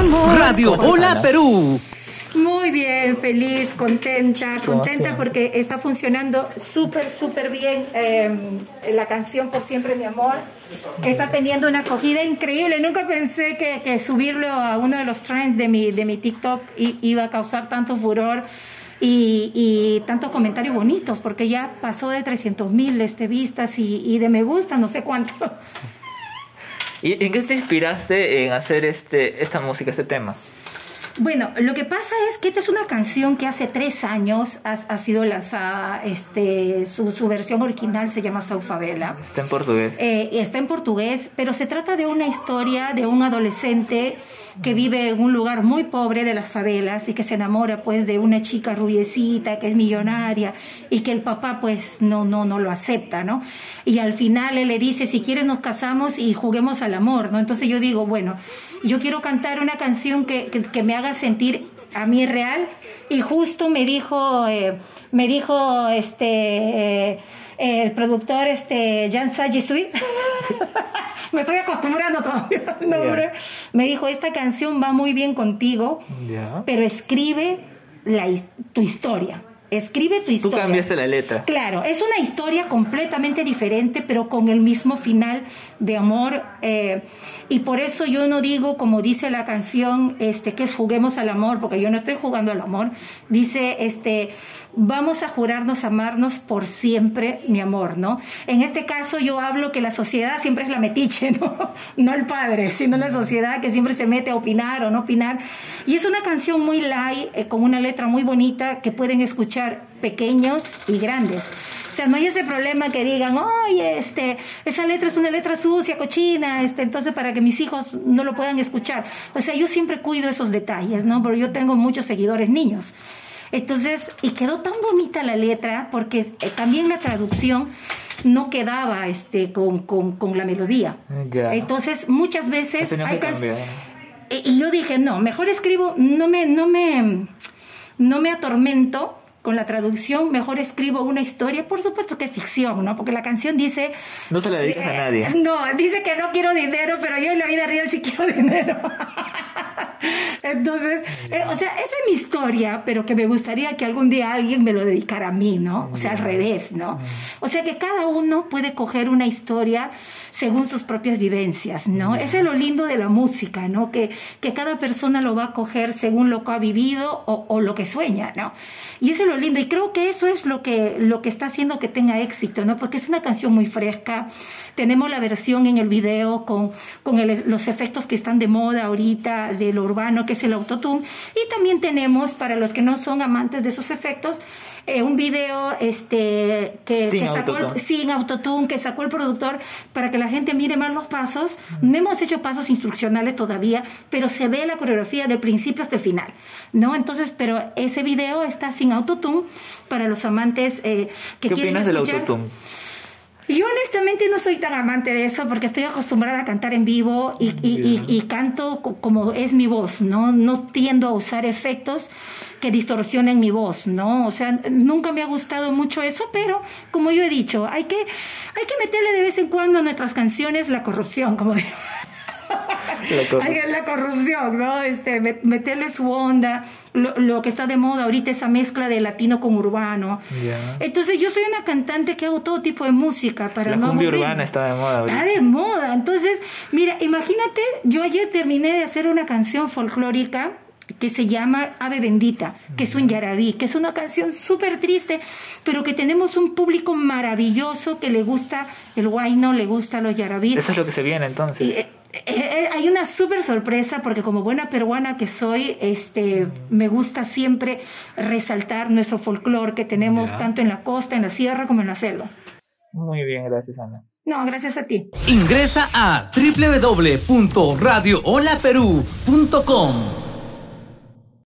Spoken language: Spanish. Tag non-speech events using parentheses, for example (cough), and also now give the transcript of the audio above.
Radio Hola Perú. Muy bien, feliz, contenta, contenta porque está funcionando súper, súper bien eh, la canción Por Siempre Mi Amor. Está teniendo una acogida increíble. Nunca pensé que, que subirlo a uno de los trends de mi, de mi TikTok iba a causar tanto furor. Y, y tantos comentarios bonitos, porque ya pasó de 300 mil este, vistas y, y de me gusta, no sé cuánto. ¿Y en qué te inspiraste en hacer este, esta música, este tema? Bueno, lo que pasa es que esta es una canción que hace tres años ha, ha sido lanzada, este, su, su versión original se llama Saufavela. Está en portugués. Eh, está en portugués, pero se trata de una historia de un adolescente que vive en un lugar muy pobre de las favelas y que se enamora pues de una chica rubiecita que es millonaria y que el papá pues no no no lo acepta, ¿no? Y al final él le dice, si quieres nos casamos y juguemos al amor, ¿no? Entonces yo digo, bueno, yo quiero cantar una canción que, que, que me haga sentir a mí real. Y justo me dijo eh, me dijo este eh, el productor este Jan Sajesui (laughs) me estoy acostumbrando todavía al nombre. me dijo esta canción va muy bien contigo pero escribe la, tu historia escribe tu Tú historia cambiaste la letra. Claro, es una historia completamente diferente, pero con el mismo final de amor. eh, y por eso yo no digo, como dice la canción, este, que es juguemos al amor, porque yo no estoy jugando al amor. Dice, este, vamos a jurarnos amarnos por siempre, mi amor, ¿no? En este caso yo hablo que la sociedad siempre es la metiche, (laughs) ¿no? No el padre, sino la sociedad que siempre se mete a opinar o no opinar. Y es una canción muy light, eh, con una letra muy bonita que pueden escuchar pequeños y grandes. O sea, no hay ese problema que digan, oye, este, esa letra es una letra sucia, cochina, este, entonces para que mis hijos no lo puedan escuchar. O sea, yo siempre cuido esos detalles, ¿no? Pero yo tengo muchos seguidores niños. Entonces, y quedó tan bonita la letra, porque eh, también la traducción no quedaba este, con, con, con la melodía. Ya. Entonces, muchas veces hay que y y yo dije, no, mejor escribo, no me, no me, no me atormento con la traducción, mejor escribo una historia, por supuesto que es ficción, ¿no? Porque la canción dice... No se la dedicas a nadie. Eh, No, dice que no quiero dinero, pero yo en la vida real sí quiero (laughs) dinero. Entonces, eh, o sea, esa es mi historia, pero que me gustaría que algún día alguien me lo dedicara a mí, ¿no? O sea, al revés, ¿no? O sea, que cada uno puede coger una historia según sus propias vivencias, ¿no? Eso es lo lindo de la música, ¿no? Que, que cada persona lo va a coger según lo que ha vivido o, o lo que sueña, ¿no? Y eso es lo lindo. Y creo que eso es lo que, lo que está haciendo que tenga éxito, ¿no? Porque es una canción muy fresca. Tenemos la versión en el video con, con el- los efectos que están de moda ahorita de lo urbano, que es el autotune. Y también tenemos, para los que no son amantes de esos efectos, eh, un video este, que, Sin que sacó el- autotune. sin autotune que sacó el productor para que la gente mire más los pasos. No hemos hecho pasos instruccionales todavía, pero se ve la coreografía del principio hasta el final, ¿no? Entonces, pero ese video está sin autotune para los amantes eh, que ¿Qué quieren opinas del autotune? Yo honestamente no soy tan amante de eso porque estoy acostumbrada a cantar en vivo y, y- y- y canto co- como es mi voz, ¿no? No tiendo a usar efectos que distorsionen mi voz, ¿no? O sea, nunca me ha gustado mucho eso, pero como yo he dicho, hay que, hay que meterle de vez en cuando a nuestras canciones la corrupción, como (laughs) digo. (laughs) La corrupción, ¿no? Este, met- meterle su onda, lo, lo que está de moda ahorita, esa mezcla de latino con urbano. Ya. Entonces yo soy una cantante que hago todo tipo de música para La no cumbia urbana está de moda Está ahorita. de moda. Entonces, mira, imagínate, yo ayer terminé de hacer una canción folclórica que se llama Ave Bendita, que es un yarabí, que es una canción súper triste, pero que tenemos un público maravilloso que le gusta el guayno, le gusta los yarabí. Eso es lo que se viene entonces. Y, eh, hay una súper sorpresa porque como buena peruana que soy, este, me gusta siempre resaltar nuestro folclore que tenemos Ya. tanto en la costa, en la sierra como en la selva. Muy bien, gracias Ana. No, gracias a ti. Ingresa a www.radioholaperú.com.